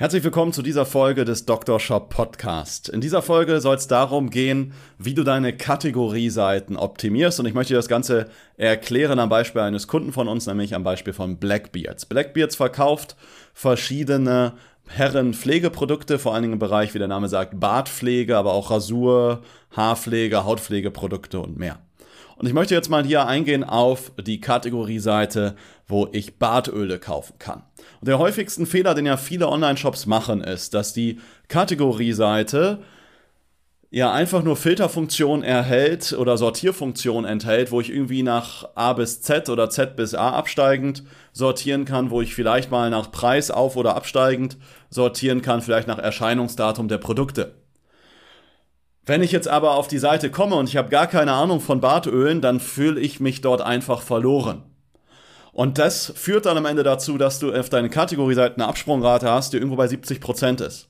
Herzlich willkommen zu dieser Folge des Dr. Shop Podcast. In dieser Folge soll es darum gehen, wie du deine Kategorieseiten optimierst und ich möchte dir das Ganze erklären am Beispiel eines Kunden von uns, nämlich am Beispiel von Blackbeards. Blackbeards verkauft verschiedene Herrenpflegeprodukte, vor allen Dingen im Bereich, wie der Name sagt, Bartpflege, aber auch Rasur, Haarpflege, Hautpflegeprodukte und mehr. Und ich möchte jetzt mal hier eingehen auf die Kategorieseite, wo ich Bartöle kaufen kann. Und der häufigsten Fehler, den ja viele Online-Shops machen, ist, dass die Kategorieseite ja einfach nur Filterfunktion erhält oder Sortierfunktion enthält, wo ich irgendwie nach A bis Z oder Z bis A absteigend sortieren kann, wo ich vielleicht mal nach Preis auf oder absteigend sortieren kann, vielleicht nach Erscheinungsdatum der Produkte. Wenn ich jetzt aber auf die Seite komme und ich habe gar keine Ahnung von Bartölen, dann fühle ich mich dort einfach verloren. Und das führt dann am Ende dazu, dass du auf deine Kategorieseite eine Absprungrate hast, die irgendwo bei 70% ist.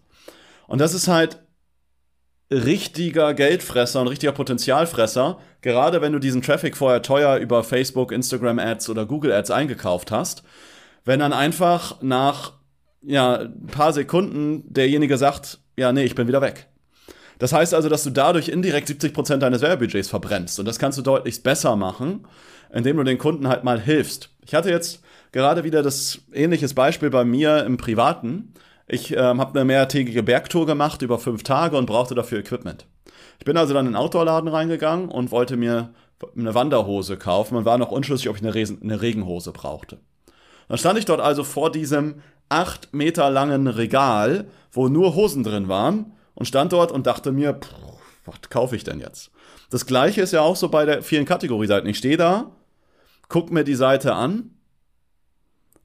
Und das ist halt richtiger Geldfresser und richtiger Potenzialfresser, gerade wenn du diesen Traffic vorher teuer über Facebook, Instagram Ads oder Google Ads eingekauft hast, wenn dann einfach nach ja, ein paar Sekunden derjenige sagt, ja, nee, ich bin wieder weg. Das heißt also, dass du dadurch indirekt 70% deines Werbebudgets verbrennst. Und das kannst du deutlich besser machen, indem du den Kunden halt mal hilfst. Ich hatte jetzt gerade wieder das ähnliches Beispiel bei mir im Privaten. Ich ähm, habe eine mehrtägige Bergtour gemacht über fünf Tage und brauchte dafür Equipment. Ich bin also dann in den Outdoor-Laden reingegangen und wollte mir eine Wanderhose kaufen und war noch unschlüssig, ob ich eine, Resen eine Regenhose brauchte. Dann stand ich dort also vor diesem acht Meter langen Regal, wo nur Hosen drin waren und stand dort und dachte mir, was kaufe ich denn jetzt? Das gleiche ist ja auch so bei der vielen Kategorieseiten. Ich stehe da, guck mir die Seite an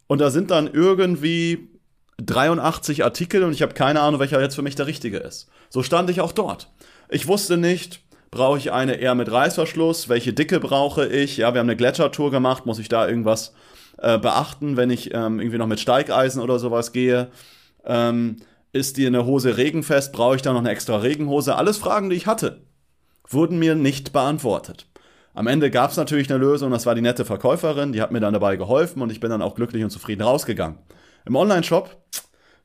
und da sind dann irgendwie 83 Artikel und ich habe keine Ahnung, welcher jetzt für mich der richtige ist. So stand ich auch dort. Ich wusste nicht, brauche ich eine eher mit Reißverschluss, welche Dicke brauche ich? Ja, wir haben eine Gletschertour gemacht, muss ich da irgendwas äh, beachten, wenn ich ähm, irgendwie noch mit Steigeisen oder sowas gehe? Ähm, ist die eine Hose regenfest? Brauche ich da noch eine extra Regenhose? Alles Fragen, die ich hatte, wurden mir nicht beantwortet. Am Ende gab es natürlich eine Lösung, das war die nette Verkäuferin, die hat mir dann dabei geholfen und ich bin dann auch glücklich und zufrieden rausgegangen. Im Online-Shop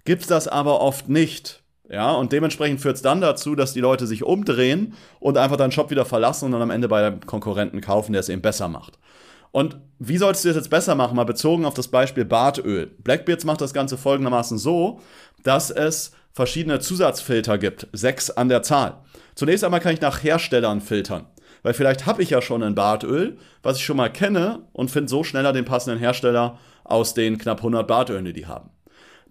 gibt es das aber oft nicht. Ja, und dementsprechend führt es dann dazu, dass die Leute sich umdrehen und einfach deinen Shop wieder verlassen und dann am Ende bei einem Konkurrenten kaufen, der es eben besser macht. Und wie solltest du das jetzt besser machen? Mal bezogen auf das Beispiel Bartöl. Blackbeards macht das Ganze folgendermaßen so, dass es verschiedene Zusatzfilter gibt. Sechs an der Zahl. Zunächst einmal kann ich nach Herstellern filtern. Weil vielleicht habe ich ja schon ein Bartöl, was ich schon mal kenne und finde so schneller den passenden Hersteller aus den knapp 100 Bartölen, die die haben.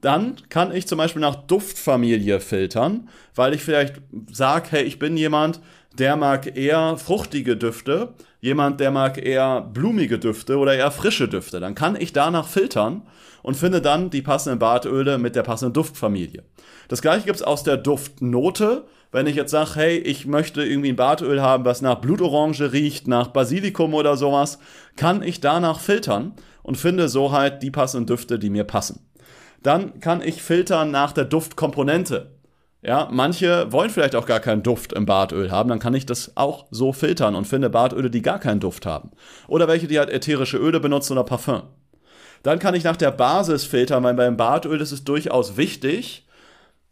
Dann kann ich zum Beispiel nach Duftfamilie filtern, weil ich vielleicht sage, hey, ich bin jemand, der mag eher fruchtige Düfte, jemand, der mag eher blumige Düfte oder eher frische Düfte. Dann kann ich danach filtern und finde dann die passenden Bartöle mit der passenden Duftfamilie. Das gleiche gibt es aus der Duftnote. Wenn ich jetzt sage, hey, ich möchte irgendwie ein Bartöl haben, was nach Blutorange riecht, nach Basilikum oder sowas, kann ich danach filtern und finde so halt die passenden Düfte, die mir passen. Dann kann ich filtern nach der Duftkomponente. Ja, manche wollen vielleicht auch gar keinen Duft im Bartöl haben, dann kann ich das auch so filtern und finde Bartöle, die gar keinen Duft haben. Oder welche, die halt ätherische Öle benutzen oder Parfum. Dann kann ich nach der Basis filtern, weil beim Bartöl ist es durchaus wichtig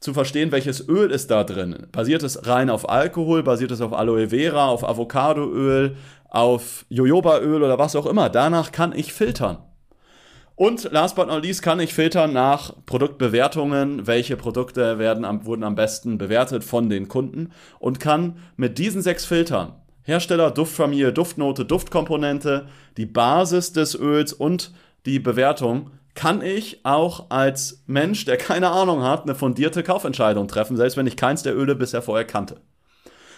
zu verstehen, welches Öl ist da drin. Basiert es rein auf Alkohol, basiert es auf Aloe Vera, auf Avocadoöl, auf Jojobaöl oder was auch immer. Danach kann ich filtern. Und last but not least kann ich filtern nach Produktbewertungen, welche Produkte werden am, wurden am besten bewertet von den Kunden und kann mit diesen sechs Filtern Hersteller, Duftfamilie, Duftnote, Duftkomponente, die Basis des Öls und die Bewertung kann ich auch als Mensch, der keine Ahnung hat, eine fundierte Kaufentscheidung treffen, selbst wenn ich keins der Öle bisher vorher kannte.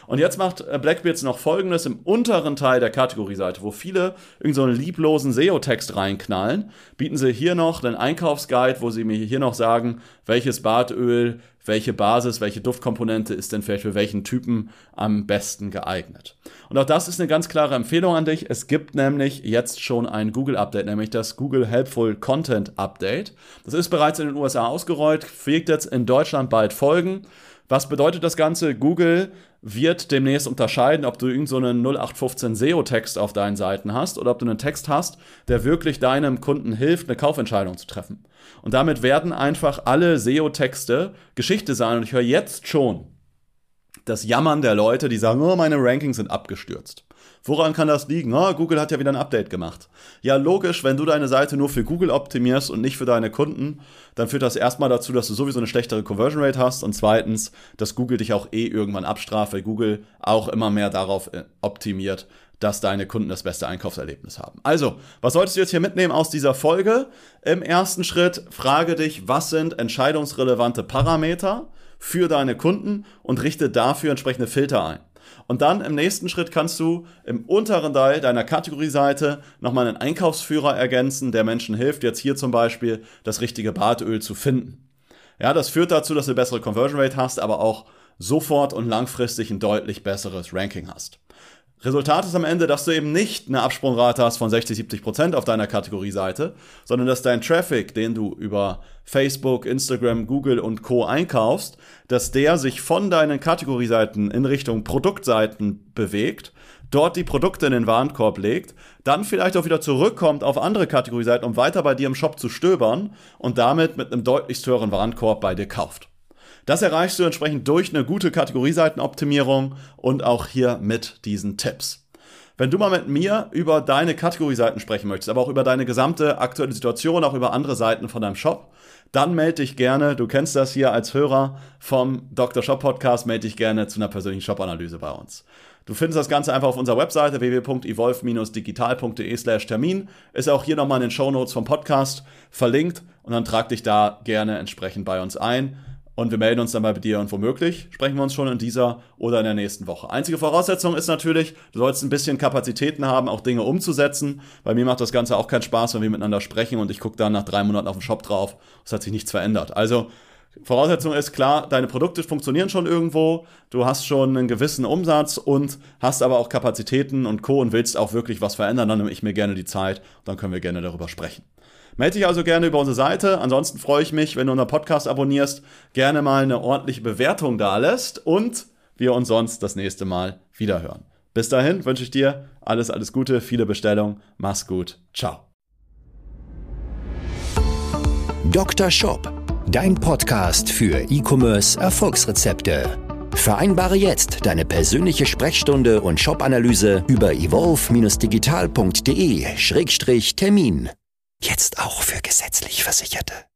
Und jetzt macht äh, Blackbeards noch folgendes im unteren Teil der Kategorieseite, wo viele irgend so lieblosen SEO-Text reinknallen, bieten sie hier noch einen Einkaufsguide, wo sie mir hier noch sagen, welches Badöl, welche Basis, welche Duftkomponente ist denn vielleicht für welchen Typen am besten geeignet. Und auch das ist eine ganz klare Empfehlung an dich. Es gibt nämlich jetzt schon ein Google-Update, nämlich das Google Helpful Content Update. Das ist bereits in den USA ausgerollt, fliegt jetzt in Deutschland bald folgen. Was bedeutet das Ganze? Google wird demnächst unterscheiden, ob du irgendeinen so 0815 SEO-Text auf deinen Seiten hast oder ob du einen Text hast, der wirklich deinem Kunden hilft, eine Kaufentscheidung zu treffen. Und damit werden einfach alle SEO-Texte Geschichte sein. Und ich höre jetzt schon das Jammern der Leute, die sagen, oh, meine Rankings sind abgestürzt. Woran kann das liegen? Oh, Google hat ja wieder ein Update gemacht. Ja, logisch, wenn du deine Seite nur für Google optimierst und nicht für deine Kunden, dann führt das erstmal dazu, dass du sowieso eine schlechtere Conversion Rate hast und zweitens, dass Google dich auch eh irgendwann abstraft, weil Google auch immer mehr darauf äh, optimiert, dass deine Kunden das beste Einkaufserlebnis haben. Also, was solltest du jetzt hier mitnehmen aus dieser Folge? Im ersten Schritt frage dich, was sind entscheidungsrelevante Parameter für deine Kunden und richte dafür entsprechende Filter ein. Und dann im nächsten Schritt kannst du im unteren Teil deiner Kategorieseite nochmal einen Einkaufsführer ergänzen, der Menschen hilft, jetzt hier zum Beispiel das richtige Badöl zu finden. Ja, das führt dazu, dass du eine bessere Conversion Rate hast, aber auch sofort und langfristig ein deutlich besseres Ranking hast. Resultat ist am Ende, dass du eben nicht eine Absprungrate hast von 60, 70 Prozent auf deiner Kategorieseite, sondern dass dein Traffic, den du über Facebook, Instagram, Google und Co. einkaufst, dass der sich von deinen Kategorieseiten in Richtung Produktseiten bewegt, dort die Produkte in den Warenkorb legt, dann vielleicht auch wieder zurückkommt auf andere Kategorieseiten, um weiter bei dir im Shop zu stöbern und damit mit einem deutlich höheren Warenkorb bei dir kauft. Das erreichst du entsprechend durch eine gute Kategorieseitenoptimierung und auch hier mit diesen Tipps. Wenn du mal mit mir über deine Kategorieseiten sprechen möchtest, aber auch über deine gesamte aktuelle Situation, auch über andere Seiten von deinem Shop, dann melde dich gerne, du kennst das hier als Hörer vom Dr. Shop Podcast, melde dich gerne zu einer persönlichen Shop-Analyse bei uns. Du findest das Ganze einfach auf unserer Webseite www.evolve-digital.de slash Termin. Ist auch hier nochmal in den Show Notes vom Podcast verlinkt und dann trag dich da gerne entsprechend bei uns ein und wir melden uns dann bei dir und womöglich sprechen wir uns schon in dieser oder in der nächsten Woche. Einzige Voraussetzung ist natürlich, du sollst ein bisschen Kapazitäten haben, auch Dinge umzusetzen. Bei mir macht das Ganze auch keinen Spaß, wenn wir miteinander sprechen und ich gucke dann nach drei Monaten auf den Shop drauf. Es hat sich nichts verändert. Also Voraussetzung ist klar, deine Produkte funktionieren schon irgendwo, du hast schon einen gewissen Umsatz und hast aber auch Kapazitäten und Co. und willst auch wirklich was verändern, dann nehme ich mir gerne die Zeit dann können wir gerne darüber sprechen. Melde dich also gerne über unsere Seite. Ansonsten freue ich mich, wenn du unseren Podcast abonnierst, gerne mal eine ordentliche Bewertung da lässt und wir uns sonst das nächste Mal wiederhören. Bis dahin wünsche ich dir alles, alles Gute, viele Bestellungen. Mach's gut. Ciao. Dr. Shop, dein Podcast für E-Commerce Erfolgsrezepte. Vereinbare jetzt deine persönliche Sprechstunde und Shop-Analyse über evolve-digital.de-termin. Jetzt auch für gesetzlich Versicherte.